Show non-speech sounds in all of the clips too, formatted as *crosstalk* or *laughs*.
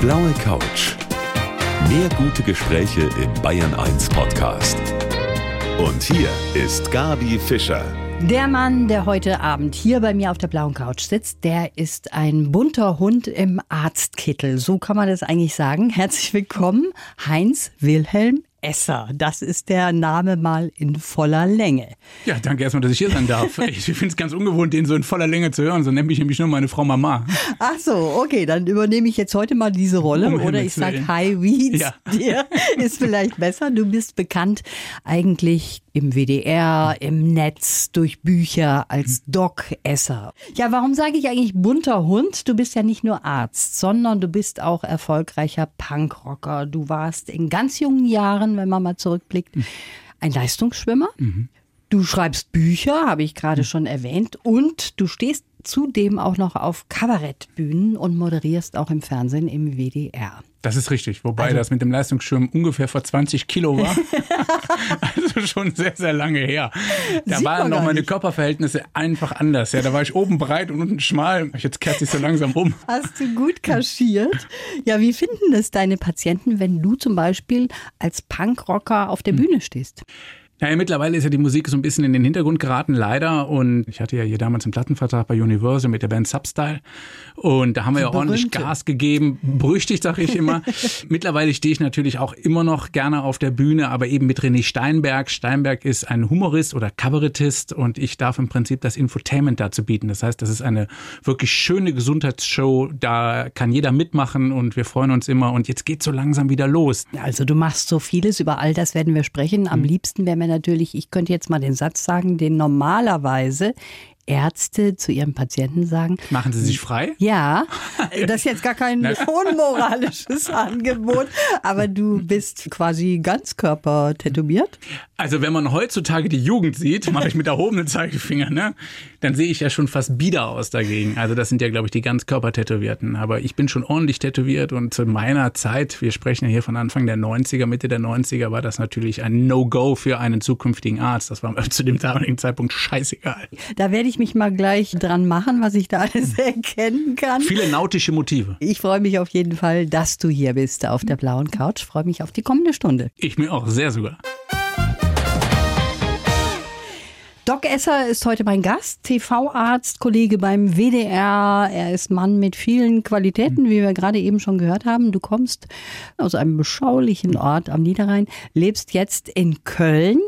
blaue Couch. Mehr gute Gespräche im Bayern 1 Podcast. Und hier ist Gabi Fischer. Der Mann, der heute Abend hier bei mir auf der blauen Couch sitzt, der ist ein bunter Hund im Arztkittel. So kann man das eigentlich sagen. Herzlich willkommen, Heinz Wilhelm Esser. Das ist der Name mal in voller Länge. Ja, danke erstmal, dass ich hier sein darf. *laughs* Ich finde es ganz ungewohnt, den so in voller Länge zu hören. So nenne ich nämlich nur meine Frau Mama. Ach so, okay, dann übernehme ich jetzt heute mal diese Rolle. Um Oder ich sage. Hi, wie Ja. dir? Ist vielleicht besser. Du bist bekannt eigentlich im WDR, im Netz, durch Bücher als Doc Esser. Ja, warum sage ich eigentlich bunter Hund? Du bist ja nicht nur Arzt, sondern du bist auch erfolgreicher Punkrocker. Du warst in ganz jungen Jahren, wenn man mal zurückblickt, ein Leistungsschwimmer. Du schreibst Bücher, habe ich gerade schon erwähnt, und du stehst zudem auch noch auf Kabarettbühnen und moderierst auch im Fernsehen im WDR. Das ist richtig. Wobei Also- das mit dem Leistungsschirm ungefähr vor 20 Kilo war. *laughs* also schon sehr, sehr lange her. Da Sieht waren noch meine nicht. Körperverhältnisse einfach anders. Ja, da war ich oben breit und unten schmal. Jetzt kehrt sich so langsam um. Hast du gut kaschiert. Ja, wie finden das deine Patienten, wenn du zum Beispiel als Punkrocker auf der Bühne stehst? Naja, mittlerweile ist ja die Musik so ein bisschen in den Hintergrund geraten, leider. Und ich hatte ja hier damals einen Plattenvertrag bei Universal mit der Band Substyle. Und da haben wir ja ordentlich berühmte. Gas gegeben. Berüchtigt, sag ich immer. *laughs* mittlerweile stehe ich natürlich auch immer noch gerne auf der Bühne, aber eben mit René Steinberg. Steinberg ist ein Humorist oder Kabarettist und ich darf im Prinzip das Infotainment dazu bieten. Das heißt, das ist eine wirklich schöne Gesundheitsshow. Da kann jeder mitmachen und wir freuen uns immer. Und jetzt geht so langsam wieder los. Also du machst so vieles, über all das werden wir sprechen. Am liebsten wäre mir natürlich, ich könnte jetzt mal den Satz sagen, den normalerweise Ärzte zu ihren Patienten sagen. Machen Sie sich frei? Ja, *laughs* das ist jetzt gar kein unmoralisches Angebot, aber du bist quasi ganzkörper tätowiert. Also wenn man heutzutage die Jugend sieht, mache ich mit erhobenen Zeigefinger, ne, dann sehe ich ja schon fast bieder aus dagegen. Also das sind ja, glaube ich, die Ganzkörper-Tätowierten. Aber ich bin schon ordentlich tätowiert und zu meiner Zeit, wir sprechen ja hier von Anfang der 90er, Mitte der 90er, war das natürlich ein No-Go für einen zukünftigen Arzt. Das war *laughs* zu dem damaligen Zeitpunkt scheißegal. Da werde ich mich mal gleich dran machen, was ich da alles *laughs* erkennen kann. Viele nautische Motive. Ich freue mich auf jeden Fall, dass du hier bist auf der blauen Couch. Freue mich auf die kommende Stunde. Ich mir auch sehr sogar. Doc Esser ist heute mein Gast, TV-Arzt, Kollege beim WDR. Er ist Mann mit vielen Qualitäten, wie wir gerade eben schon gehört haben. Du kommst aus einem beschaulichen Ort am Niederrhein, lebst jetzt in Köln.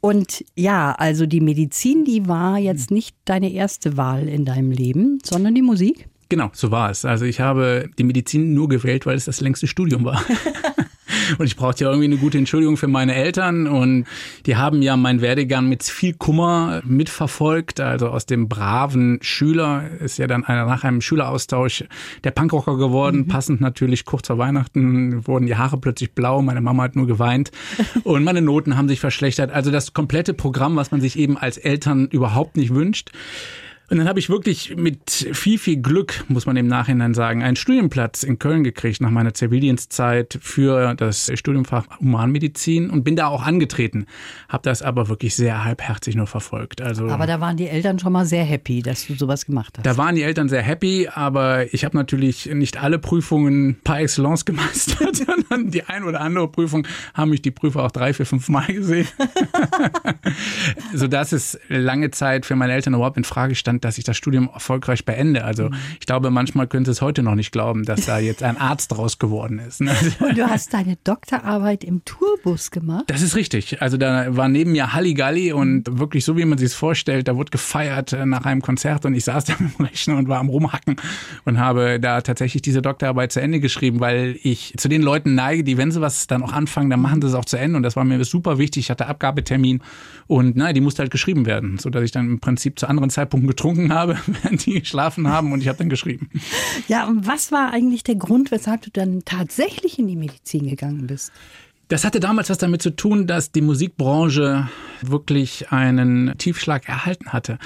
Und ja, also die Medizin, die war jetzt nicht deine erste Wahl in deinem Leben, sondern die Musik. Genau, so war es. Also ich habe die Medizin nur gewählt, weil es das längste Studium war. *laughs* Und ich brauchte ja irgendwie eine gute Entschuldigung für meine Eltern. Und die haben ja meinen Werdegang mit viel Kummer mitverfolgt. Also aus dem braven Schüler ist ja dann einer nach einem Schüleraustausch der Punkrocker geworden. Passend natürlich kurz vor Weihnachten wurden die Haare plötzlich blau. Meine Mama hat nur geweint. *laughs* Und meine Noten haben sich verschlechtert. Also das komplette Programm, was man sich eben als Eltern überhaupt nicht wünscht. Und dann habe ich wirklich mit viel, viel Glück, muss man im Nachhinein sagen, einen Studienplatz in Köln gekriegt nach meiner Zivildienstzeit für das Studiumfach Humanmedizin und bin da auch angetreten. Habe das aber wirklich sehr halbherzig nur verfolgt. Also Aber da waren die Eltern schon mal sehr happy, dass du sowas gemacht hast. da waren die Eltern sehr happy, aber ich habe natürlich nicht alle Prüfungen par excellence gemeistert, *laughs* sondern die ein oder andere Prüfung haben mich die Prüfer auch drei, vier, fünf Mal gesehen. *laughs* Sodass es lange Zeit für meine Eltern überhaupt in Frage stand, dass ich das Studium erfolgreich beende. Also ich glaube, manchmal können sie es heute noch nicht glauben, dass da jetzt ein Arzt draus geworden ist. ne? *laughs* Und du hast deine Doktorarbeit im Tourbus gemacht. Das ist richtig. Also da war neben mir Halligalli und wirklich so, wie man sich es vorstellt, da wurde gefeiert äh, nach einem Konzert und ich saß *laughs* da mit dem Rechner und war am Rumhacken und habe da tatsächlich diese Doktorarbeit zu Ende geschrieben, weil ich zu den Leuten neige, die, wenn sie was dann auch anfangen, dann machen sie es auch zu Ende und das war mir super wichtig. Ich hatte Abgabetermin und na, die musste halt geschrieben werden, sodass ich dann im Prinzip zu anderen Zeitpunkten getrunken habe, *laughs* während die geschlafen haben und ich habe dann geschrieben. Ja, und was war eigentlich der Grund, weshalb du dann tatsächlich in die Medizin gegangen bist? Das hatte damals was damit zu tun, dass die Musikbranche wirklich einen Tiefschlag erhalten hatte.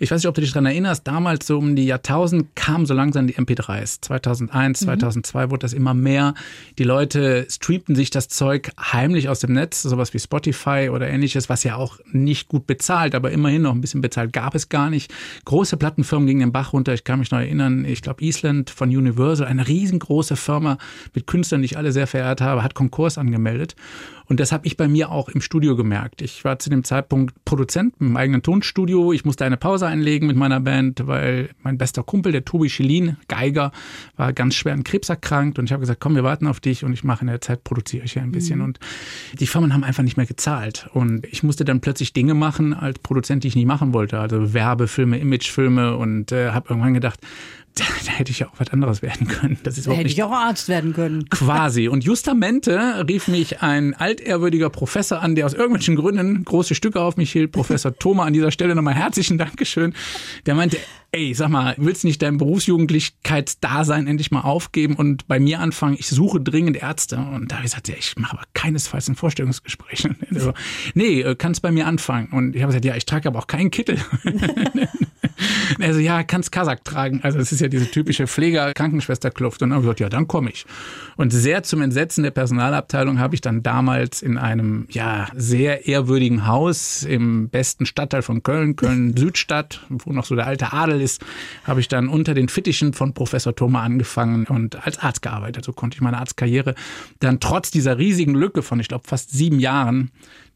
Ich weiß nicht, ob du dich daran erinnerst, damals so um die Jahrtausend kamen so langsam die MP3s. 2001, mhm. 2002 wurde das immer mehr. Die Leute streamten sich das Zeug heimlich aus dem Netz, sowas wie Spotify oder ähnliches, was ja auch nicht gut bezahlt, aber immerhin noch ein bisschen bezahlt gab es gar nicht. Große Plattenfirmen gingen den Bach runter. Ich kann mich noch erinnern, ich glaube Island von Universal, eine riesengroße Firma mit Künstlern, die ich alle sehr verehrt habe, hat Konkurs angemeldet gemeldet. Und das habe ich bei mir auch im Studio gemerkt. Ich war zu dem Zeitpunkt Produzent im eigenen Tonstudio. Ich musste eine Pause einlegen mit meiner Band, weil mein bester Kumpel, der Tobi Schilin, Geiger, war ganz schwer an Krebs erkrankt. Und ich habe gesagt, komm, wir warten auf dich und ich mache in der Zeit, produziere ich ja ein bisschen. Mhm. Und die Firmen haben einfach nicht mehr gezahlt. Und ich musste dann plötzlich Dinge machen als Produzent, die ich nicht machen wollte. Also Werbefilme, Imagefilme und äh, habe irgendwann gedacht, da, da, hätte ich ja auch was anderes werden können. Das ist da hätte ich auch Arzt werden können. Quasi. Und justamente rief mich ein altehrwürdiger Professor an, der aus irgendwelchen Gründen große Stücke auf mich hielt. Professor Thoma, an dieser Stelle nochmal herzlichen Dankeschön. Der meinte, ey, sag mal, willst nicht dein Berufsjugendlichkeitsdasein endlich mal aufgeben und bei mir anfangen? Ich suche dringend Ärzte. Und da habe ich gesagt, ja, ich mache aber keinesfalls ein Vorstellungsgespräch. *laughs* Also, nee, äh, kannst bei mir anfangen. Und ich habe gesagt, ja, ich trage aber auch keinen Kittel. *laughs* also ja, kannst Kasach tragen. Also es ist ja diese typische Pfleger-Krankenschwester-Kluft. Und dann habe ich gesagt, ja, dann komme ich. Und sehr zum Entsetzen der Personalabteilung habe ich dann damals in einem ja sehr ehrwürdigen Haus im besten Stadtteil von Köln, Köln-Südstadt, *laughs* wo noch so der alte Adel ist, habe ich dann unter den Fittichen von Professor Thoma angefangen und als Arzt gearbeitet. So konnte ich meine Arztkarriere dann trotz dieser riesigen Lücke von, ich glaube, fast sieben Jahren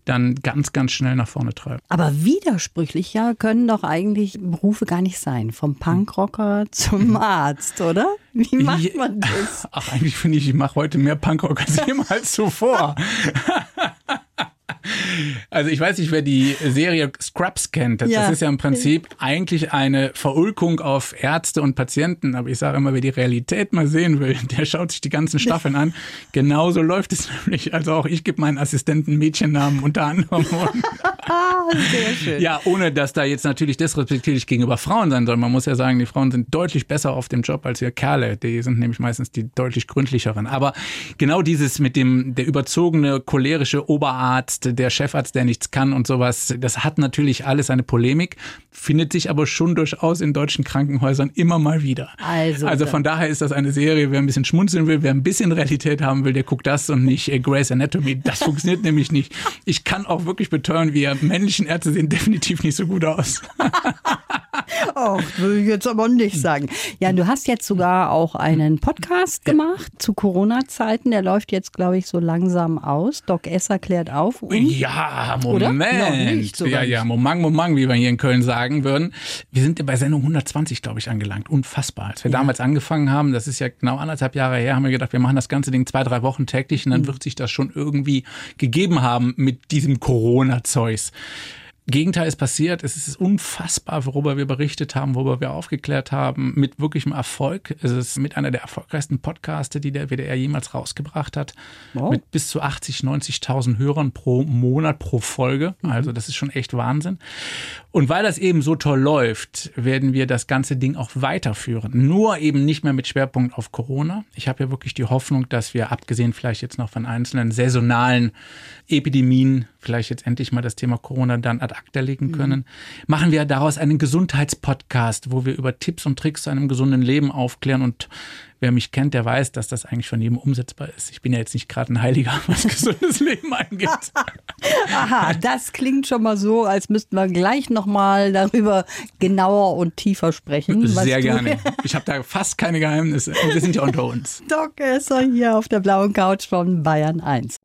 dann ganz, ganz schnell nach vorne treiben. Aber widersprüchlicher können doch eigentlich Berufe gar nicht sein. Vom Punkrocker zum Arzt, oder? Wie macht man das? *laughs* Ach, eigentlich finde ich, ich mache heute mehr Punkrocker als *laughs* jemals zuvor. Also ich weiß nicht, wer die Serie Scrubs kennt. Das ja. ist ja im Prinzip eigentlich eine Verulkung auf Ärzte und Patienten. Aber ich sage immer, wer die Realität mal sehen will, *laughs* der schaut sich die ganzen Staffeln an. Genauso läuft es *laughs* nämlich. Also auch ich gebe meinen Assistenten Mädchennamen unter anderem. *laughs* Sehr schön. Ja, ohne dass da jetzt natürlich disrespektierlich gegenüber Frauen sein soll. Man muss ja sagen, die Frauen sind deutlich besser auf dem Job als ihr Kerle. Die sind nämlich meistens die deutlich gründlicheren. Aber genau dieses mit dem, der überzogene cholerische Oberarzt, der Chefarzt, der nichts kann und sowas. Das hat natürlich alles eine Polemik, findet sich aber schon durchaus in deutschen Krankenhäusern immer mal wieder. Also, also von daher ist das eine Serie, wer ein bisschen schmunzeln will, wer ein bisschen Realität haben will, der guckt das und nicht äh, Grey's Anatomy. Das *laughs* funktioniert nämlich nicht. Ich kann auch wirklich beteuern, wir männlichen Ärzte sehen definitiv nicht so gut aus. *laughs* oh, will ich jetzt aber nicht sagen. Ja, du hast jetzt sogar auch einen Podcast gemacht zu Corona-Zeiten. Der läuft jetzt, glaube ich, so langsam aus. Doc Esser klärt auf. Und ja, Moment. ja, ja, Momang, Momang, wie wir hier in Köln sagen würden. Wir sind bei Sendung 120, glaube ich, angelangt. Unfassbar. Als wir ja. damals angefangen haben, das ist ja genau anderthalb Jahre her, haben wir gedacht, wir machen das ganze Ding zwei, drei Wochen täglich und dann mhm. wird sich das schon irgendwie gegeben haben mit diesem Corona-Zeugs. Gegenteil ist passiert. Es ist unfassbar, worüber wir berichtet haben, worüber wir aufgeklärt haben, mit wirklichem Erfolg. Es ist mit einer der erfolgreichsten Podcasts, die der WDR jemals rausgebracht hat. Wow. Mit bis zu 80, 90.000 Hörern pro Monat, pro Folge. Also das ist schon echt Wahnsinn. Und weil das eben so toll läuft, werden wir das ganze Ding auch weiterführen. Nur eben nicht mehr mit Schwerpunkt auf Corona. Ich habe ja wirklich die Hoffnung, dass wir, abgesehen vielleicht jetzt noch von einzelnen saisonalen Epidemien, vielleicht jetzt endlich mal das Thema Corona dann ad acta legen mhm. können, mhm. machen wir daraus einen Gesundheitspodcast, wo wir über Tipps und Tricks zu einem gesunden Leben aufklären und Wer mich kennt, der weiß, dass das eigentlich von jedem umsetzbar ist. Ich bin ja jetzt nicht gerade ein Heiliger, *laughs* was gesundes Leben angeht. *laughs* Aha, das klingt schon mal so, als müssten wir gleich nochmal darüber genauer und tiefer sprechen. Sehr gerne. *laughs* Ich habe da fast keine Geheimnisse. Wir sind ja unter uns. Doc Esser hier auf der blauen Couch von Bayern 1.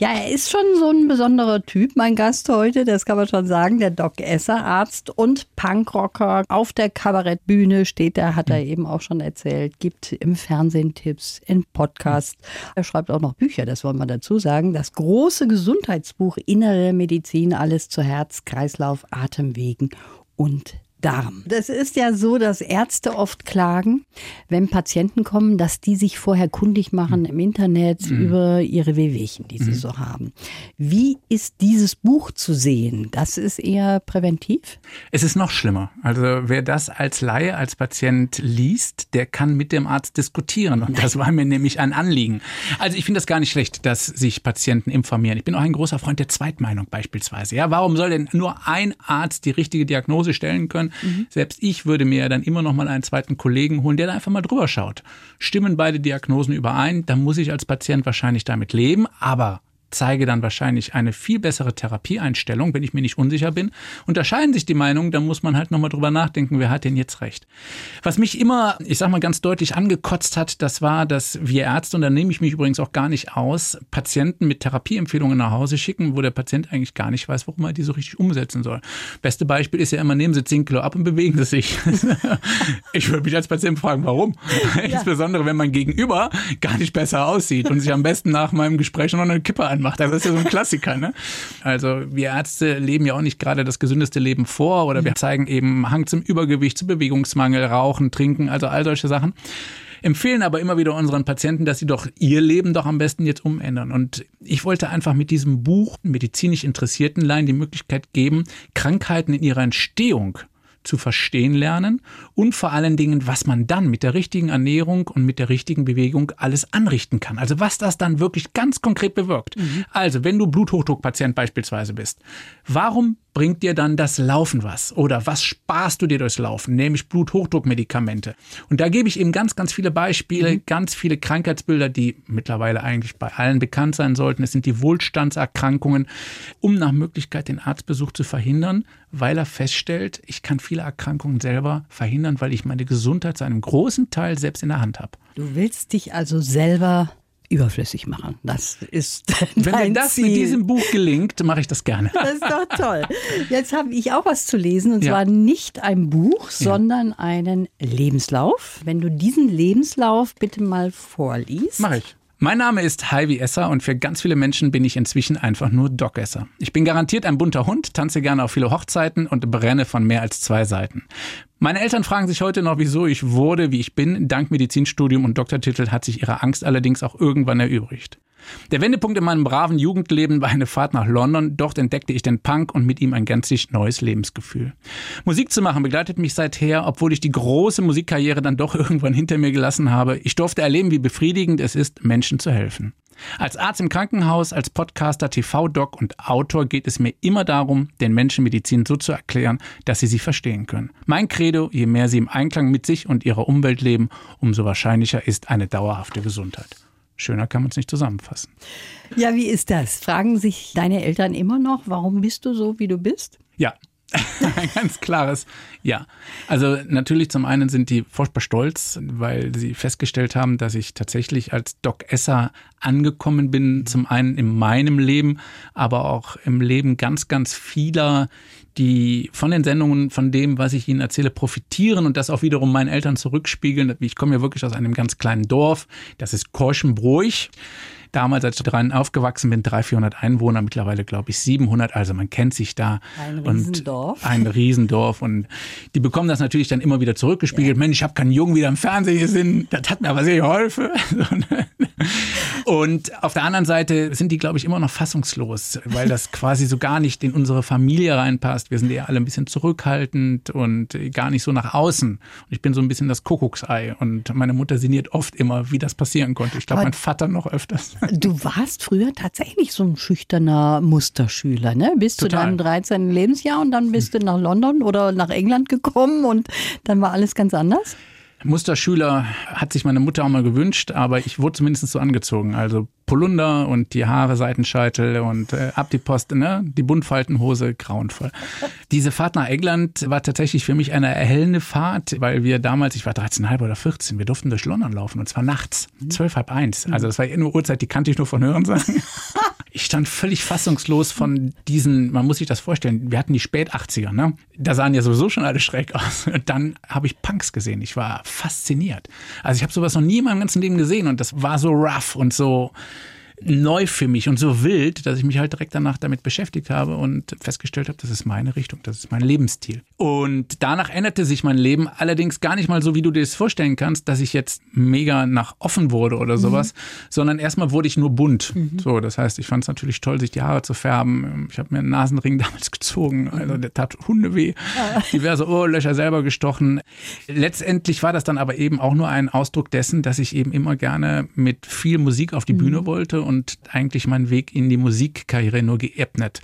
Ja, er ist schon so ein besonderer Typ, mein Gast heute, das kann man schon sagen. Der Doc Esser, Arzt und Punkrocker. Auf der Kabarettbühne steht er, hat er hm. eben auch schon erzählt, gibt im Fernsehen Tipps, in Podcasts. Er schreibt auch noch Bücher, das wollen wir dazu sagen. Das große Gesundheitsbuch Innere Medizin, alles zu Herz, Kreislauf, Atemwegen und Darm. Das ist ja so, dass Ärzte oft klagen, wenn Patienten kommen, dass die sich vorher kundig machen im Internet mhm. über ihre Wehwehchen, die sie mhm. so haben. Wie ist dieses Buch zu sehen? Das ist eher präventiv? Es ist noch schlimmer. Also wer das als Laie, als Patient liest, der kann mit dem Arzt diskutieren. Und das war mir nämlich ein Anliegen. Also ich finde das gar nicht schlecht, dass sich Patienten informieren. Ich bin auch ein großer Freund der Zweitmeinung beispielsweise. Ja, warum soll denn nur ein Arzt die richtige Diagnose stellen können? Mhm. Selbst ich würde mir ja dann immer noch mal einen zweiten Kollegen holen, der da einfach mal drüber schaut. Stimmen beide Diagnosen überein, dann muss ich als Patient wahrscheinlich damit leben, aber zeige dann wahrscheinlich eine viel bessere Therapieeinstellung, wenn ich mir nicht unsicher bin. Unterscheiden sich die Meinungen, dann muss man halt nochmal drüber nachdenken, wer hat denn jetzt recht. Was mich immer, ich sag mal ganz deutlich angekotzt hat, das war, dass wir Ärzte, und da nehme ich mich übrigens auch gar nicht aus, Patienten mit Therapieempfehlungen nach Hause schicken, wo der Patient eigentlich gar nicht weiß, warum er die so richtig umsetzen soll. Beste Beispiel ist ja immer, nehmen Sie 10 Kilo ab und bewegen Sie sich. *laughs* ich würde mich als Patient fragen, warum? Ja. Insbesondere, wenn mein Gegenüber gar nicht besser aussieht und sich am besten nach meinem Gespräch noch eine Kippe anmacht macht. Das ist ja so ein Klassiker. Ne? Also wir Ärzte leben ja auch nicht gerade das gesündeste Leben vor oder wir zeigen eben Hang zum Übergewicht, zu Bewegungsmangel, Rauchen, Trinken, also all solche Sachen empfehlen aber immer wieder unseren Patienten, dass sie doch ihr Leben doch am besten jetzt umändern. Und ich wollte einfach mit diesem Buch medizinisch Interessierten Laien die Möglichkeit geben, Krankheiten in ihrer Entstehung zu verstehen lernen und vor allen Dingen, was man dann mit der richtigen Ernährung und mit der richtigen Bewegung alles anrichten kann. Also was das dann wirklich ganz konkret bewirkt. Mhm. Also wenn du Bluthochdruckpatient beispielsweise bist, warum bringt dir dann das Laufen was? Oder was sparst du dir durchs Laufen? Nämlich Bluthochdruckmedikamente. Und da gebe ich eben ganz, ganz viele Beispiele, mhm. ganz viele Krankheitsbilder, die mittlerweile eigentlich bei allen bekannt sein sollten. Es sind die Wohlstandserkrankungen, um nach Möglichkeit den Arztbesuch zu verhindern, weil er feststellt, ich kann viele Erkrankungen selber verhindern, weil ich meine Gesundheit zu einem großen Teil selbst in der Hand habe. Du willst dich also selber überflüssig machen. Das ist Wenn mir das Ziel. mit diesem Buch gelingt, mache ich das gerne. Das ist doch toll. Jetzt habe ich auch was zu lesen und ja. zwar nicht ein Buch, sondern ja. einen Lebenslauf. Wenn du diesen Lebenslauf bitte mal vorliest. Mache ich. Mein Name ist Heidi Esser und für ganz viele Menschen bin ich inzwischen einfach nur Doc Esser. Ich bin garantiert ein bunter Hund, tanze gerne auf viele Hochzeiten und brenne von mehr als zwei Seiten. Meine Eltern fragen sich heute noch, wieso ich wurde, wie ich bin. Dank Medizinstudium und Doktortitel hat sich ihre Angst allerdings auch irgendwann erübrigt. Der Wendepunkt in meinem braven Jugendleben war eine Fahrt nach London. Dort entdeckte ich den Punk und mit ihm ein gänzlich neues Lebensgefühl. Musik zu machen begleitet mich seither, obwohl ich die große Musikkarriere dann doch *laughs* irgendwann hinter mir gelassen habe. Ich durfte erleben, wie befriedigend es ist, Menschen zu helfen. Als Arzt im Krankenhaus, als Podcaster, TV-Doc und Autor geht es mir immer darum, den Menschen Medizin so zu erklären, dass sie sie verstehen können. Mein Credo, je mehr sie im Einklang mit sich und ihrer Umwelt leben, umso wahrscheinlicher ist eine dauerhafte Gesundheit. Schöner kann man es nicht zusammenfassen. Ja, wie ist das? Fragen sich deine Eltern immer noch, warum bist du so, wie du bist? Ja, ein *laughs* ganz klares Ja. Also natürlich zum einen sind die furchtbar stolz, weil sie festgestellt haben, dass ich tatsächlich als Doc Esser angekommen bin. Zum einen in meinem Leben, aber auch im Leben ganz, ganz vieler, die von den Sendungen, von dem, was ich ihnen erzähle, profitieren und das auch wiederum meinen Eltern zurückspiegeln. Ich komme ja wirklich aus einem ganz kleinen Dorf. Das ist Korschenbruch damals, als ich dran aufgewachsen bin, 300, 400 Einwohner, mittlerweile glaube ich 700. Also man kennt sich da. Ein Riesendorf. ein Riesendorf. Und die bekommen das natürlich dann immer wieder zurückgespiegelt. Ja. Mensch, ich habe keinen Jungen wieder im Fernsehen gesehen. Das hat mir aber sehr geholfen. *laughs* Und auf der anderen Seite sind die, glaube ich, immer noch fassungslos, weil das quasi so gar nicht in unsere Familie reinpasst. Wir sind ja alle ein bisschen zurückhaltend und gar nicht so nach außen. Und ich bin so ein bisschen das Kuckucksei. Und meine Mutter sinniert oft immer, wie das passieren konnte. Ich glaube, mein Vater noch öfters. *laughs* Du warst früher tatsächlich so ein schüchterner Musterschüler, ne? Bis Total. zu deinem 13. Lebensjahr und dann bist du nach London oder nach England gekommen und dann war alles ganz anders? Musterschüler hat sich meine Mutter auch mal gewünscht, aber ich wurde zumindest so angezogen. Also Polunder und die Haare Seitenscheitel und äh, ab die Post, ne? Die Buntfaltenhose, grauenvoll. *laughs* Diese Fahrt nach England war tatsächlich für mich eine erhellende Fahrt, weil wir damals, ich war 13,5 oder 14, wir durften durch London laufen und zwar nachts, mhm. zwölf, halb eins. Also das war nur Uhrzeit, die kannte ich nur von Hören sagen. *laughs* ich stand völlig fassungslos von diesen, man muss sich das vorstellen, wir hatten die Spät 80er, ne? Da sahen ja sowieso schon alle schräg aus. Und dann habe ich Punks gesehen. Ich war fasziniert. Also ich habe sowas noch nie in meinem ganzen Leben gesehen und das war so rough und so neu für mich und so wild, dass ich mich halt direkt danach damit beschäftigt habe und festgestellt habe, das ist meine Richtung, das ist mein Lebensstil. Und danach änderte sich mein Leben allerdings gar nicht mal so, wie du dir das vorstellen kannst, dass ich jetzt mega nach offen wurde oder sowas, mhm. sondern erstmal wurde ich nur bunt. Mhm. So, das heißt, ich fand es natürlich toll, sich die Haare zu färben. Ich habe mir einen Nasenring *laughs* damals gezogen, also der tat Hunde weh, ja. diverse Ohrlöcher selber gestochen. Letztendlich war das dann aber eben auch nur ein Ausdruck dessen, dass ich eben immer gerne mit viel Musik auf die mhm. Bühne wollte und eigentlich meinen Weg in die Musikkarriere nur geebnet.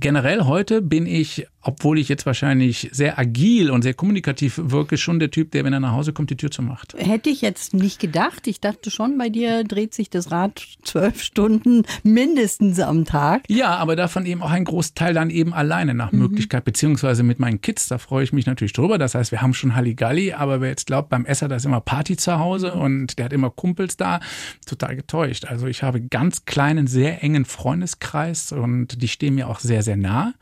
Generell heute bin ich obwohl ich jetzt wahrscheinlich sehr agil und sehr kommunikativ wirke, schon der Typ, der, wenn er nach Hause kommt, die Tür zumacht. Hätte ich jetzt nicht gedacht. Ich dachte schon, bei dir dreht sich das Rad zwölf Stunden mindestens am Tag. Ja, aber davon eben auch ein Großteil dann eben alleine nach mhm. Möglichkeit, beziehungsweise mit meinen Kids. Da freue ich mich natürlich drüber. Das heißt, wir haben schon Halligalli, aber wer jetzt glaubt, beim Esser, da ist immer Party zu Hause mhm. und der hat immer Kumpels da, total getäuscht. Also ich habe ganz kleinen, sehr engen Freundeskreis und die stehen mir auch sehr, sehr nah.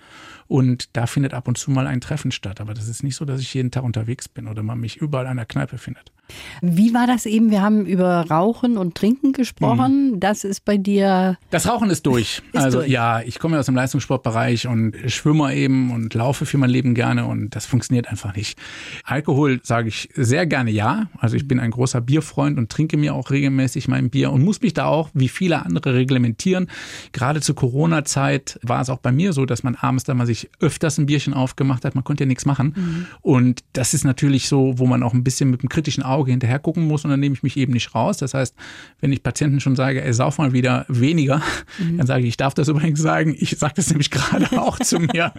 Und da findet ab und zu mal ein Treffen statt. Aber das ist nicht so, dass ich jeden Tag unterwegs bin oder man mich überall an der Kneipe findet. Wie war das eben? Wir haben über Rauchen und Trinken gesprochen. Mhm. Das ist bei dir. Das Rauchen ist durch. ist also durch. ja, ich komme ja aus dem Leistungssportbereich und schwimme eben und laufe für mein Leben gerne und das funktioniert einfach nicht. Alkohol sage ich sehr gerne ja. Also ich bin ein großer Bierfreund und trinke mir auch regelmäßig mein Bier und muss mich da auch wie viele andere reglementieren. Gerade zur Corona-Zeit war es auch bei mir so, dass man abends da mal sich öfters ein Bierchen aufgemacht hat. Man konnte ja nichts machen. Mhm. Und das ist natürlich so, wo man auch ein bisschen mit einem kritischen Auge Auge hinterher gucken muss und dann nehme ich mich eben nicht raus. Das heißt, wenn ich Patienten schon sage, ey, sauf mal wieder weniger, mhm. dann sage ich, ich darf das übrigens sagen. Ich sage das nämlich *laughs* gerade auch zu mir.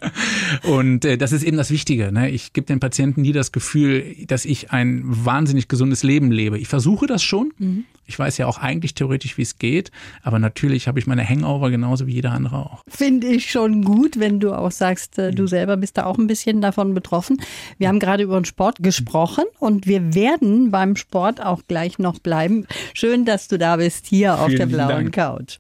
Und äh, das ist eben das Wichtige. Ne? Ich gebe den Patienten nie das Gefühl, dass ich ein wahnsinnig gesundes Leben lebe. Ich versuche das schon. Mhm. Ich weiß ja auch eigentlich theoretisch, wie es geht, aber natürlich habe ich meine Hangover genauso wie jeder andere auch. Finde ich schon gut, wenn du auch sagst, äh, du mhm. selber bist da auch ein bisschen davon betroffen. Wir haben gerade über den Sport gesprochen und wir werden beim Sport auch gleich noch bleiben. Schön, dass du da bist hier auf Vielen der blauen Dank. Couch.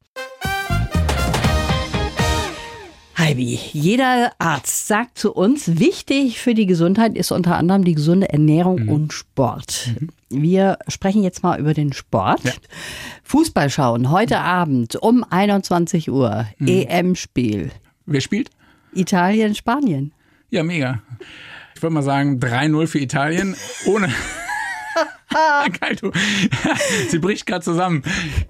Heidi, jeder Arzt sagt zu uns, wichtig für die Gesundheit ist unter anderem die gesunde Ernährung mhm. und Sport. Mhm. Wir sprechen jetzt mal über den Sport. Ja. Fußball schauen, heute Abend um 21 Uhr, mhm. EM-Spiel. Wer spielt? Italien, Spanien. Ja, mega. Ich würde mal sagen 3-0 für Italien, ohne... *laughs* *laughs* Geil, du. *laughs* Sie bricht gerade zusammen.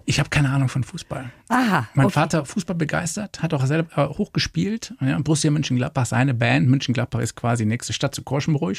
Ich habe keine Ahnung von Fußball. Aha. Mein okay. Vater Fußball begeistert, hat auch selber hochgespielt. Ja, Borussia Mönchengladbach, seine Band. Mönchengladbach ist quasi nächste Stadt zu Korschenbruch.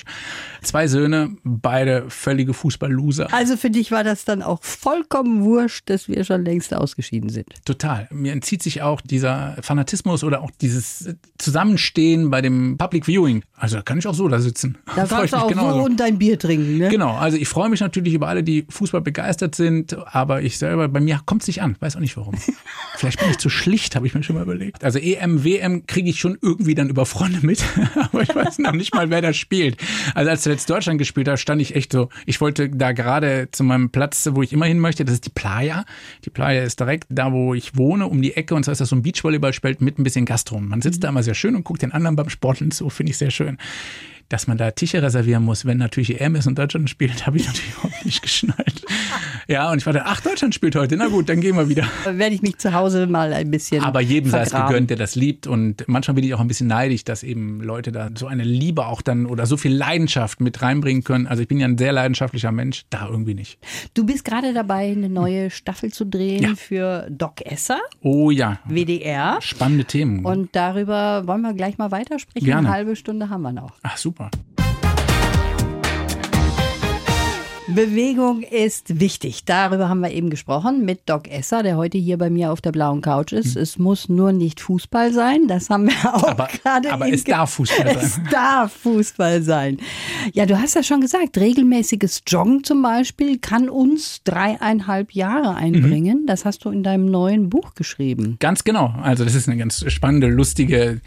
Zwei Söhne, beide völlige Fußball-Loser. Also für dich war das dann auch vollkommen wurscht, dass wir schon längst ausgeschieden sind. Total. Mir entzieht sich auch dieser Fanatismus oder auch dieses Zusammenstehen bei dem Public Viewing. Also da kann ich auch so da sitzen. Da *laughs* kannst du auch genauso. so und dein Bier trinken. Ne? Genau. Also ich freue mich natürlich über alle, die Fußball begeistert sind, aber ich selber, bei mir kommt es nicht an. Weiß auch nicht warum. *laughs* Vielleicht bin ich zu schlicht, habe ich mir schon mal überlegt. Also EM, WM kriege ich schon irgendwie dann über Freunde mit, *laughs* aber ich weiß noch nicht mal, wer da spielt. Also als jetzt Deutschland gespielt hat, stand ich echt so, ich wollte da gerade zu meinem Platz, wo ich immer hin möchte, das ist die Playa. Die Playa ist direkt da, wo ich wohne, um die Ecke und zwar ist das so ein Beachvolleyballspiel mit ein bisschen Gastron. Man sitzt da immer sehr schön und guckt den anderen beim Sporteln zu, finde ich sehr schön dass man da Tische reservieren muss, wenn natürlich EM ist und Deutschland spielt, *laughs* habe ich natürlich überhaupt nicht geschnallt. Ja, und ich war dann, ach, Deutschland spielt heute, na gut, dann gehen wir wieder. Werde ich mich zu Hause mal ein bisschen. Aber jedem sei es gegönnt, der das liebt. Und manchmal bin ich auch ein bisschen neidisch, dass eben Leute da so eine Liebe auch dann oder so viel Leidenschaft mit reinbringen können. Also ich bin ja ein sehr leidenschaftlicher Mensch, da irgendwie nicht. Du bist gerade dabei, eine neue Staffel zu drehen ja. für Doc Esser. Oh ja. WDR. Spannende Themen. Und darüber wollen wir gleich mal weitersprechen. Gerne. Eine halbe Stunde haben wir noch. Ach, super. Super. Bewegung ist wichtig. Darüber haben wir eben gesprochen mit Doc Esser, der heute hier bei mir auf der blauen Couch ist. Hm. Es muss nur nicht Fußball sein. Das haben wir auch aber, gerade. Aber es darf Fußball *laughs* sein. Es darf Fußball sein. Ja, du hast ja schon gesagt, regelmäßiges Joggen zum Beispiel kann uns dreieinhalb Jahre einbringen. Mhm. Das hast du in deinem neuen Buch geschrieben. Ganz genau. Also das ist eine ganz spannende, lustige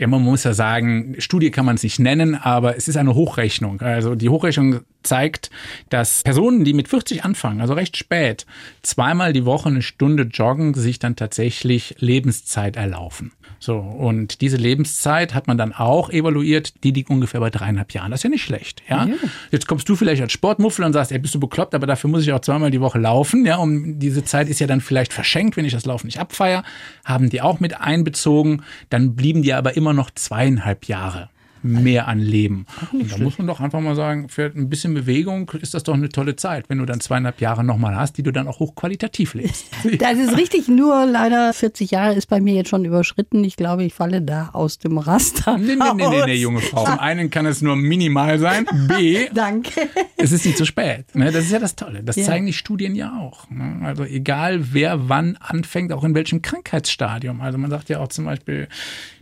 ja, man muss ja sagen, Studie kann man es nicht nennen, aber es ist eine Hochrechnung. Also die Hochrechnung zeigt, dass Personen, die mit 40 anfangen, also recht spät, zweimal die Woche eine Stunde joggen, sich dann tatsächlich Lebenszeit erlaufen. So, und diese Lebenszeit hat man dann auch evaluiert, die liegt ungefähr bei dreieinhalb Jahren. Das ist ja nicht schlecht, ja. ja. Jetzt kommst du vielleicht als Sportmuffel und sagst, ey, bist du bekloppt, aber dafür muss ich auch zweimal die Woche laufen, ja, um diese Zeit ist ja dann vielleicht verschenkt, wenn ich das Laufen nicht abfeier, haben die auch mit einbezogen, dann blieben die aber immer noch zweieinhalb Jahre mehr an Leben. Und da muss man doch einfach mal sagen, für ein bisschen Bewegung ist das doch eine tolle Zeit, wenn du dann zweieinhalb Jahre nochmal hast, die du dann auch hochqualitativ lebst. *laughs* Das ist richtig, nur leider 40 Jahre ist bei mir jetzt schon überschritten. Ich glaube, ich falle da aus dem Raster. Nee, nee, nee, nee, nee junge Frau. *laughs* Zum einen kann es nur minimal sein. B. *laughs* Danke. Es ist nicht zu spät. Ne? Das ist ja das Tolle. Das ja. zeigen die Studien ja auch. Ne? Also egal, wer wann anfängt, auch in welchem Krankheitsstadium. Also man sagt ja auch zum Beispiel,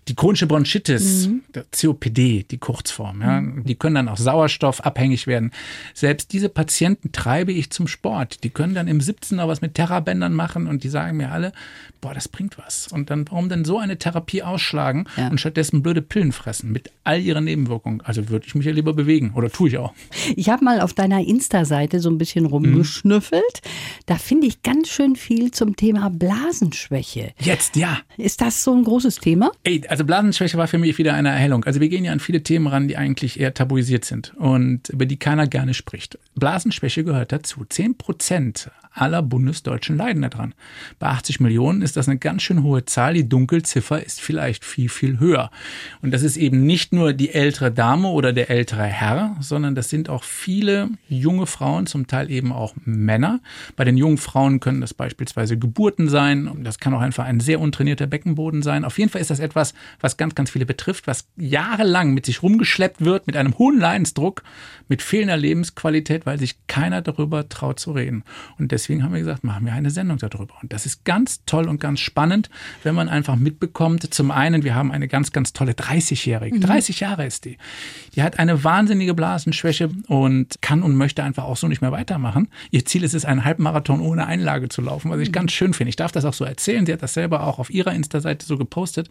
die chronische Bronchitis, mhm. COPD, die Kurzform, ja, mhm. die können dann auch sauerstoffabhängig werden. Selbst diese Patienten treibe ich zum Sport. Die können dann im 17 noch was mit Terrabändern machen und die sagen mir alle, boah, das bringt was. Und dann, warum denn so eine Therapie ausschlagen ja. und stattdessen blöde Pillen fressen mit all ihren Nebenwirkungen? Also würde ich mich ja lieber bewegen oder tue ich auch. Ich habe mal auf deiner Insta-Seite so ein bisschen rumgeschnüffelt. Mhm. Da finde ich ganz schön viel zum Thema Blasenschwäche. Jetzt, ja. Ist das so ein großes Thema? Ey, also Blasenschwäche war für mich wieder eine Erhellung. Also wir gehen ja an viele Themen ran, die eigentlich eher tabuisiert sind und über die keiner gerne spricht. Blasenschwäche gehört dazu. Zehn Prozent aller Bundesdeutschen leiden daran. Bei 80 Millionen ist das eine ganz schön hohe Zahl. Die Dunkelziffer ist vielleicht viel, viel höher. Und das ist eben nicht nur die ältere Dame oder der ältere Herr, sondern das sind auch viele junge Frauen, zum Teil eben auch Männer. Bei den jungen Frauen können das beispielsweise Geburten sein. Das kann auch einfach ein sehr untrainierter Beckenboden sein. Auf jeden Fall ist das etwas, was ganz, ganz viele betrifft, was jahrelang mit sich rumgeschleppt wird, mit einem hohen Leidensdruck, mit fehlender Lebensqualität, weil sich keiner darüber traut zu reden. Und deswegen haben wir gesagt, machen wir eine Sendung darüber. Und das ist ganz toll und ganz spannend, wenn man einfach mitbekommt, zum einen, wir haben eine ganz, ganz tolle 30-Jährige, mhm. 30 Jahre ist die. Die hat eine wahnsinnige Blasenschwäche und kann und möchte einfach auch so nicht mehr weitermachen. Ihr Ziel ist es, einen Halbmarathon ohne Einlage zu laufen, was ich mhm. ganz schön finde. Ich darf das auch so erzählen. Sie hat das selber auch auf ihrer Insta-Seite so gepostet.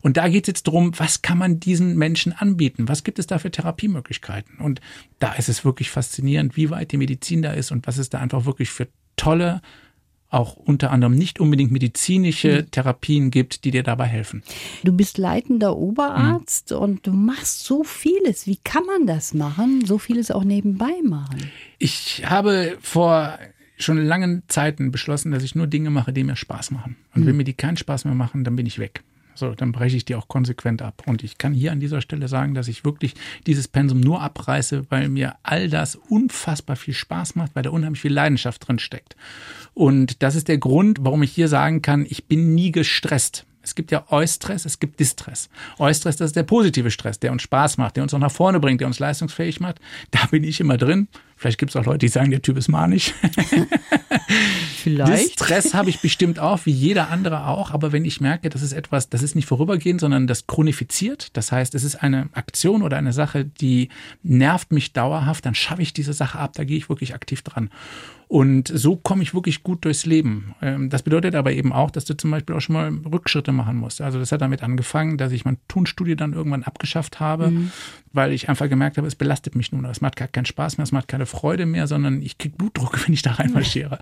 Und da geht es jetzt darum, was kann man diesen Menschen anbieten? Was gibt es da für Therapiemöglichkeiten? Und da ist es wirklich faszinierend, wie weit die Medizin da ist und was es da einfach wirklich für tolle, auch unter anderem nicht unbedingt medizinische mhm. Therapien gibt, die dir dabei helfen. Du bist leitender Oberarzt mhm. und du machst so vieles. Wie kann man das machen? So vieles auch nebenbei machen? Ich habe vor schon langen Zeiten beschlossen, dass ich nur Dinge mache, die mir Spaß machen. Und mhm. wenn mir die keinen Spaß mehr machen, dann bin ich weg. So, dann breche ich die auch konsequent ab. Und ich kann hier an dieser Stelle sagen, dass ich wirklich dieses Pensum nur abreiße, weil mir all das unfassbar viel Spaß macht, weil da unheimlich viel Leidenschaft drin steckt. Und das ist der Grund, warum ich hier sagen kann, ich bin nie gestresst. Es gibt ja Eustress, es gibt Distress. Eustress, das ist der positive Stress, der uns Spaß macht, der uns auch nach vorne bringt, der uns leistungsfähig macht. Da bin ich immer drin. Vielleicht gibt es auch Leute, die sagen, der Typ ist manisch. *laughs* Vielleicht. Stress habe ich bestimmt auch, wie jeder andere auch. Aber wenn ich merke, das ist etwas, das ist nicht vorübergehend, sondern das chronifiziert. Das heißt, es ist eine Aktion oder eine Sache, die nervt mich dauerhaft, dann schaffe ich diese Sache ab. Da gehe ich wirklich aktiv dran. Und so komme ich wirklich gut durchs Leben. Ähm, das bedeutet aber eben auch, dass du zum Beispiel auch schon mal Rückschritte machen musst. Also das hat damit angefangen, dass ich mein Tonstudio dann irgendwann abgeschafft habe, mhm. weil ich einfach gemerkt habe, es belastet mich nun. Es macht gar keinen Spaß mehr, es macht keine Freude mehr, sondern ich kriege Blutdruck, *laughs* wenn ich da reinmarschiere.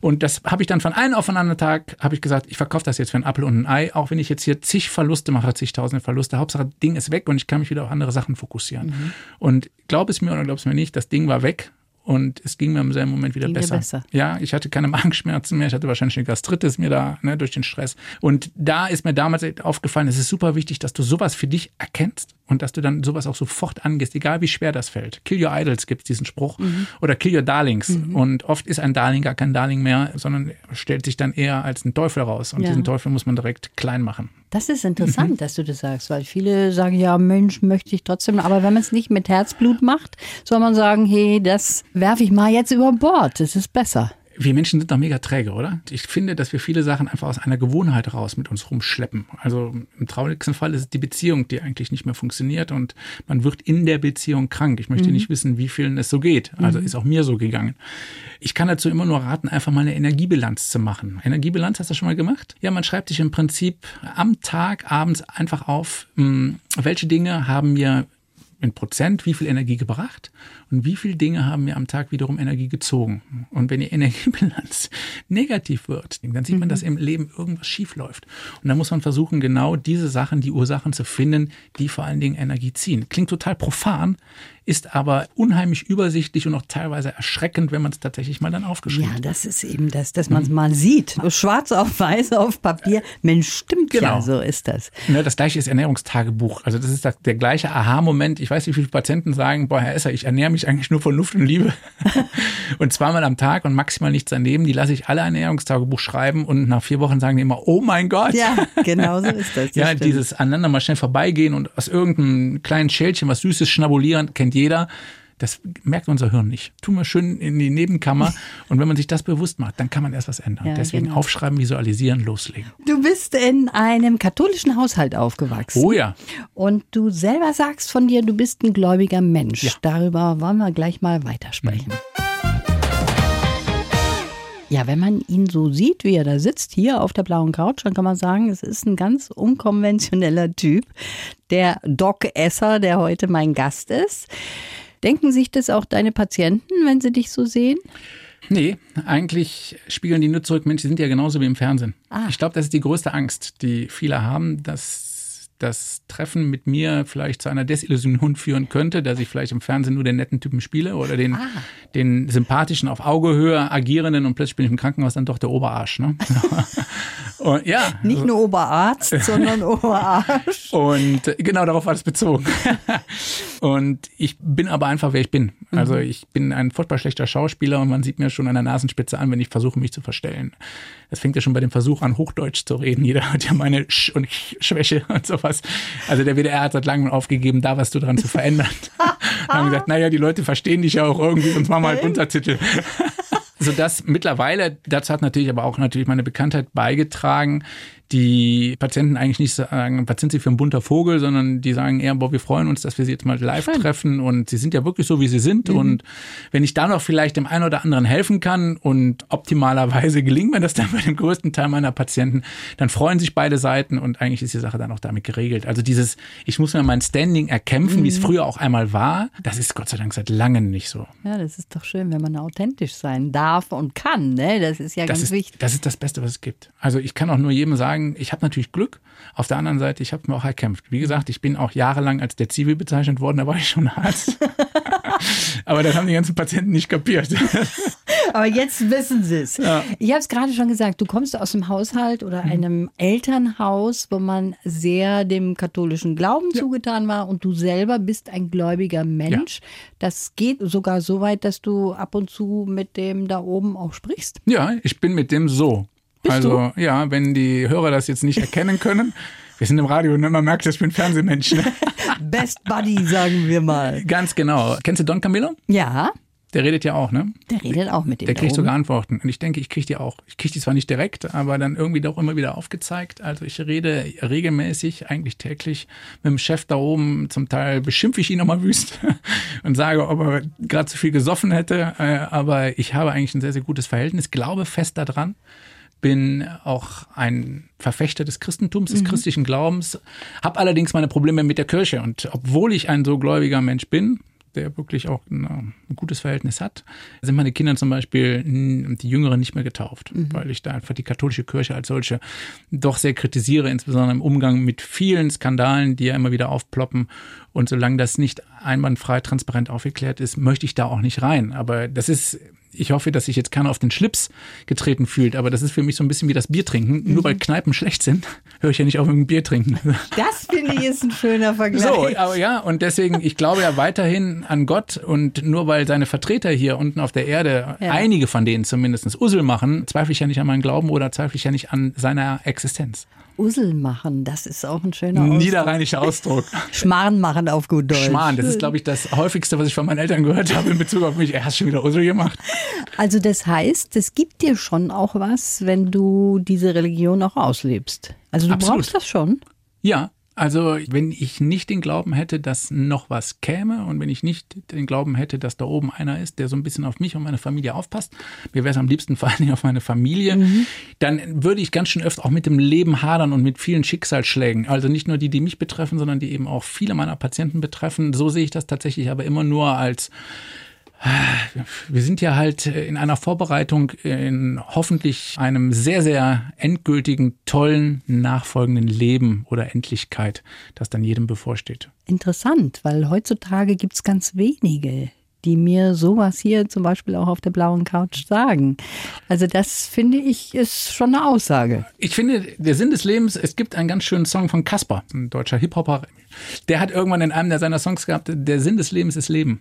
Und das habe ich dann von einem auf einen anderen Tag, habe ich gesagt, ich verkaufe das jetzt für einen Apfel und ein Ei, auch wenn ich jetzt hier zig Verluste mache, zigtausende Verluste. Hauptsache, Ding ist weg und ich kann mich wieder auf andere Sachen fokussieren. Mhm. Und glaub es mir oder glaub es mir nicht, das Ding war weg und es ging mir im selben Moment wieder besser. besser. Ja, ich hatte keine *laughs* Magenschmerzen mehr, ich hatte wahrscheinlich eine Gastritis mir da ne, durch den Stress. Und da ist mir damals aufgefallen, es ist super wichtig, dass du sowas für dich erkennst und dass du dann sowas auch sofort angehst, egal wie schwer das fällt. Kill your idols gibt es diesen Spruch mhm. oder kill your darlings. Mhm. Und oft ist ein Darling gar kein Darling mehr, sondern stellt sich dann eher als ein Teufel raus. Und ja. diesen Teufel muss man direkt klein machen. Das ist interessant, mhm. dass du das sagst, weil viele sagen, ja, Mensch, möchte ich trotzdem. Aber wenn man es nicht mit Herzblut macht, soll man sagen, hey, das werfe ich mal jetzt über Bord. Das ist besser wir Menschen sind doch mega träge, oder? Ich finde, dass wir viele Sachen einfach aus einer Gewohnheit raus mit uns rumschleppen. Also im traurigsten Fall ist es die Beziehung, die eigentlich nicht mehr funktioniert und man wird in der Beziehung krank. Ich möchte mhm. nicht wissen, wie vielen es so geht. Also mhm. ist auch mir so gegangen. Ich kann dazu immer nur raten, einfach mal eine Energiebilanz zu machen. Energiebilanz hast du schon mal gemacht? Ja, man schreibt sich im Prinzip am Tag abends einfach auf, hm, welche Dinge haben mir in Prozent, wie viel Energie gebracht und wie viele Dinge haben mir am Tag wiederum Energie gezogen. Und wenn die *laughs* Energiebilanz negativ wird, dann sieht man, dass im Leben irgendwas schief läuft. Und dann muss man versuchen, genau diese Sachen, die Ursachen zu finden, die vor allen Dingen Energie ziehen. Klingt total profan, ist aber unheimlich übersichtlich und auch teilweise erschreckend, wenn man es tatsächlich mal dann aufgeschrieben Ja, hat. das ist eben das, dass man es mal sieht. Schwarz auf weiß auf Papier. Mensch, stimmt ja, Genau. so ist das. Ne, das gleiche ist Ernährungstagebuch. Also das ist der gleiche Aha-Moment. Ich weiß, wie viele Patienten sagen, boah, Herr Esser, ich ernähre mich eigentlich nur von Luft und Liebe. *laughs* und zweimal am Tag und maximal nichts daneben. Die lasse ich alle Ernährungstagebuch schreiben und nach vier Wochen sagen die immer, oh mein Gott. Ja, genau so ist das. das Ja, stimmt. dieses aneinander mal schnell vorbeigehen und aus irgendeinem kleinen Schälchen was Süßes schnabulieren, kennt jeder. Das merkt unser Hirn nicht. Tun wir schön in die Nebenkammer *laughs* und wenn man sich das bewusst macht, dann kann man erst was ändern. Ja, Deswegen genau. aufschreiben, visualisieren, loslegen. Du bist in einem katholischen Haushalt aufgewachsen. Oh ja. Und du selber sagst von dir, du bist ein gläubiger Mensch. Ja. Mhm. Darüber wollen wir gleich mal weitersprechen. Ja, wenn man ihn so sieht, wie er da sitzt, hier auf der blauen Couch, dann kann man sagen, es ist ein ganz unkonventioneller Typ. Der Doc Esser, der heute mein Gast ist. Denken sich das auch deine Patienten, wenn sie dich so sehen? Nee, eigentlich spiegeln die nur zurück, Mensch, die sind ja genauso wie im Fernsehen. Ah. Ich glaube, das ist die größte Angst, die viele haben, dass das Treffen mit mir vielleicht zu einer Desillusion führen könnte, dass ich vielleicht im Fernsehen nur den netten Typen spiele oder den, Ah. den sympathischen, auf Augehöhe agierenden und plötzlich bin ich im Krankenhaus dann doch der Oberarsch. Ne? *laughs* und, ja, Nicht nur Oberarzt, *laughs* sondern Oberarsch. und genau darauf war das bezogen. *laughs* und ich bin aber einfach, wer ich bin. Also ich bin ein furchtbar schlechter Schauspieler und man sieht mir schon an der Nasenspitze an, wenn ich versuche, mich zu verstellen. Das fängt ja schon bei dem Versuch an, Hochdeutsch zu reden. Jeder hat ja meine Sch und Ch Schwäche und sowas. Also der WDR hat seit langem aufgegeben, da was du dran zu verändern. *laughs* *laughs* haben gesagt, naja, die Leute verstehen dich ja auch irgendwie, sonst machen wir halt Untertitel. *laughs* So dass mittlerweile, dazu hat natürlich aber auch natürlich meine Bekanntheit beigetragen, die Patienten eigentlich nicht sagen, was sind sie für ein bunter Vogel, sondern die sagen eher, boah, wir freuen uns, dass wir sie jetzt mal live treffen und sie sind ja wirklich so, wie sie sind und wenn ich da noch vielleicht dem einen oder anderen helfen kann und optimalerweise gelingt mir das dann bei dem größten Teil meiner Patienten, dann freuen sich beide Seiten und eigentlich ist die Sache dann auch damit geregelt. Also dieses, ich muss mir mein Standing erkämpfen, wie es früher auch einmal war, das ist Gott sei Dank seit langem nicht so. Ja, das ist doch schön, wenn man authentisch sein darf und kann. Ne? Das ist ja Das ganz ist, wichtig. das ist das Beste, was es gibt. Also ich kann auch nur jedem sagen, ich habe natürlich Glück. Auf der anderen Seite, ich habe mir auch erkämpft. Wie gesagt, ich bin auch jahrelang als der Zivi bezeichnet worden, da war ich schon Arzt. *laughs* Aber das haben die ganzen Patienten nicht kapiert. *laughs* Aber jetzt wissen sie es. Ja. Ich habe es gerade schon gesagt, du kommst aus einem Haushalt oder Mhm. einem Elternhaus, wo man sehr dem katholischen Glauben zugetan war und du selber bist ein gläubiger Mensch. Das geht sogar so weit, dass du ab und zu mit dem da oben auch sprichst. Ja, ich bin mit dem so. Bist also ja, wenn die Hörer das jetzt nicht erkennen können, wir sind im Radio und man merkt, ich bin Fernsehmensch. Ne? *laughs* Best Buddy, sagen wir mal. Ganz genau. Kennst du Don Camillo? Ja, Der redet ja auch, ne? der redet auch mit dem Der kriegt sogar Antworten. Und ich denke, ich kriege die auch. Ich kriege die zwar nicht direkt, aber dann irgendwie doch immer wieder aufgezeigt. Also ich rede regelmäßig, eigentlich täglich mit dem Chef da oben. Zum Teil beschimpfe ich ihn nochmal wüst *laughs* und sage, ob er gerade zu viel gesoffen hätte. Äh, Aber ich habe eigentlich ein sehr, sehr gutes Verhältnis, glaube fest daran. Bin auch ein Verfechter des Christentums, des christlichen Glaubens, habe allerdings meine Probleme mit der Kirche. Und obwohl ich ein so gläubiger Mensch bin, der wirklich auch ein, gutes Verhältnis hat, sind meine Kinder zum Beispiel, die Jüngeren, nicht mehr getauft, weil ich da einfach die katholische Kirche als solche doch sehr kritisiere, insbesondere im Umgang mit vielen Skandalen, die ja immer wieder aufploppen. Und solange das nicht einwandfrei, transparent aufgeklärt ist, möchte ich da auch nicht rein. Aber das ist, ich hoffe, dass sich jetzt keiner auf den Schlips getreten fühlt, aber das ist für mich so ein bisschen wie das Bier trinken. Nur weil Kneipen schlecht sind, *laughs* höre ich ja nicht auf mit dem Bier trinken. Das finde ich ist ein schöner Vergleich. So, aber ja, und deswegen, ich glaube ja weiterhin an Gott und nur weil seine Vertreter hier unten auf der Erde, Ja. einige von denen zumindest Ussel machen, zweifle ich ja nicht an meinen Glauben oder zweifle ich ja nicht an seiner Existenz. Ussel machen, das ist auch ein schöner Ausdruck. Niederrheinischer Ausdruck. *laughs* Schmarrn machen auf gut Deutsch. Schmarrn, das ist, glaube ich, das häufigste, was ich von meinen Eltern gehört habe in Bezug auf mich. Er hast schon wieder Ussel gemacht. Also das heißt, es gibt dir schon auch was, wenn du diese Religion auch auslebst. Also du Absolut. brauchst das schon. Ja, Also, wenn ich nicht den Glauben hätte, dass noch was käme und wenn ich nicht den Glauben hätte, dass da oben einer ist, der so ein bisschen auf mich und meine Familie aufpasst, mir wäre es am liebsten *laughs* vor allen Dingen auf meine Familie, mhm. dann würde ich ganz schön öfter auch mit dem Leben hadern und mit vielen Schicksalsschlägen. Also nicht nur die, die mich betreffen, sondern die eben auch viele meiner Patienten betreffen. So sehe ich das tatsächlich aber immer nur als wir sind ja halt in einer Vorbereitung in hoffentlich einem sehr, sehr endgültigen, tollen, nachfolgenden Leben oder Endlichkeit, das dann jedem bevorsteht. Interessant, weil heutzutage gibt es ganz wenige, die mir sowas hier zum Beispiel auch auf der blauen Couch sagen. Also das finde ich ist schon eine Aussage. Ich finde, der Sinn des Lebens, es gibt einen ganz schönen Song von Casper, ein deutscher Hip-Hopper. Der hat irgendwann in einem der seiner Songs gehabt, der Sinn des Lebens ist Leben.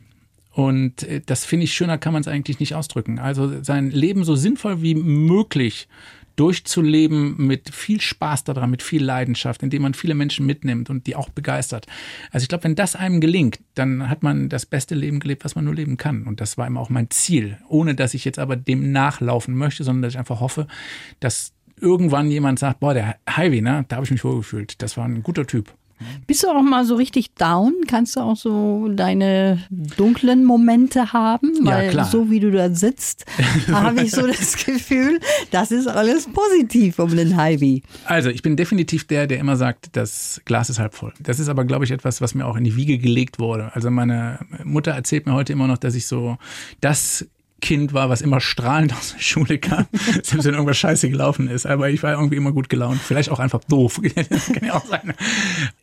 Und äh, das finde ich schöner, kann man es eigentlich nicht ausdrücken. Also sein Leben so sinnvoll wie möglich durchzuleben mit viel Spaß daran, mit viel Leidenschaft, indem man viele Menschen mitnimmt und die auch begeistert. Also ich glaube, wenn das einem gelingt, dann hat man das beste Leben gelebt, was man nur leben kann. Und das war immer auch mein Ziel, ohne dass ich jetzt aber dem nachlaufen möchte, sondern dass ich einfach hoffe, dass irgendwann jemand sagt, boah, der Highway, ne, da habe ich mich wohlgefühlt. Das war ein guter Typ. Bist du auch mal so richtig down? Kannst du auch so deine dunklen Momente haben? Weil ja, klar. so wie du da sitzt, *laughs* habe ich so das Gefühl, das ist alles positiv um den Highway. Also ich bin definitiv der, der immer sagt, das Glas ist halb voll. Das ist aber, glaube ich, etwas, was mir auch in die Wiege gelegt wurde. Also meine Mutter erzählt mir heute immer noch, dass ich so das Kind war, was immer strahlend *laughs* aus der Schule kam, *laughs* selbst wenn irgendwas scheiße gelaufen ist. Aber ich war irgendwie immer gut gelaunt. Vielleicht auch einfach doof. *laughs* kann ja auch sein.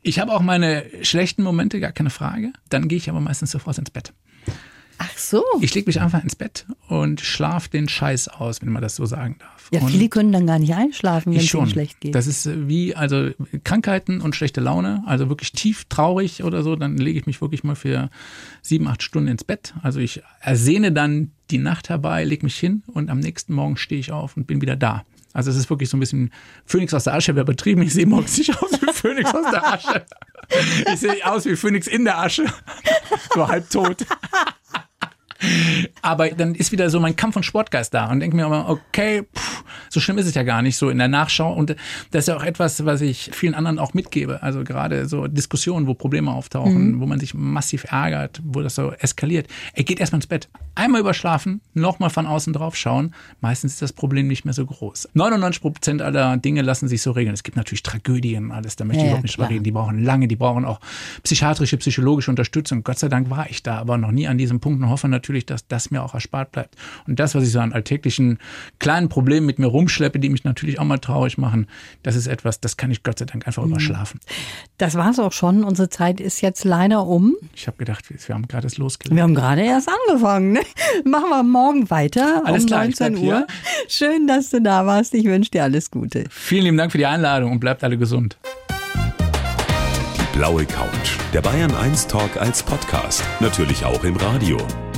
Ich habe auch meine schlechten Momente, gar keine Frage. Dann gehe ich aber meistens sofort ins Bett. Ach so. Ich lege mich einfach ins Bett und schlafe den Scheiß aus, wenn man das so sagen darf. Ja, und viele können dann gar nicht einschlafen, wenn es ihnen schlecht geht. Das ist wie also Krankheiten und schlechte Laune, also wirklich tief traurig oder so, dann lege ich mich wirklich mal für sieben, acht Stunden ins Bett. Also ich ersehne dann die Nacht herbei, lege mich hin und am nächsten Morgen stehe ich auf und bin wieder da. Also es ist wirklich so ein bisschen Phönix aus der Asche, wäre betrieben. Ich sehe morgens nicht aus wie Phönix aus der Asche. Ich sehe aus wie Phönix in der Asche. So halb tot. Aber dann ist wieder so mein Kampf- und Sportgeist da und denke mir immer, okay, pff, so schlimm ist es ja gar nicht so in der Nachschau. Und das ist ja auch etwas, was ich vielen anderen auch mitgebe. Also gerade so Diskussionen, wo Probleme auftauchen, mhm. wo man sich massiv ärgert, wo das so eskaliert. Er geht erstmal ins Bett. Einmal überschlafen, nochmal von außen drauf schauen. Meistens ist das Problem nicht mehr so groß. 99 Prozent aller Dinge lassen sich so regeln. Es gibt natürlich Tragödien, alles, da möchte ja, ich überhaupt nicht drüber reden. Die brauchen lange, die brauchen auch psychiatrische, psychologische Unterstützung. Gott sei Dank war ich da, aber noch nie an diesem Punkt und hoffe natürlich, natürlich, dass das mir auch erspart bleibt. Und das, was ich so an alltäglichen kleinen Problemen mit mir rumschleppe, die mich natürlich auch mal traurig machen, das ist etwas, das kann ich Gott sei Dank einfach mhm. überschlafen. Das war es auch schon. Unsere Zeit ist jetzt leider um. Ich habe gedacht, wir haben gerade es losgelegt. Wir haben gerade erst angefangen. Ne? *laughs* Machen wir morgen weiter alles um klar, 19 Uhr. Schön, dass du da warst. Ich wünsche dir alles Gute. Vielen lieben Dank für die Einladung und bleibt alle gesund. Blaue Couch. Der Bayern 1 Talk als Podcast. Natürlich auch im Radio.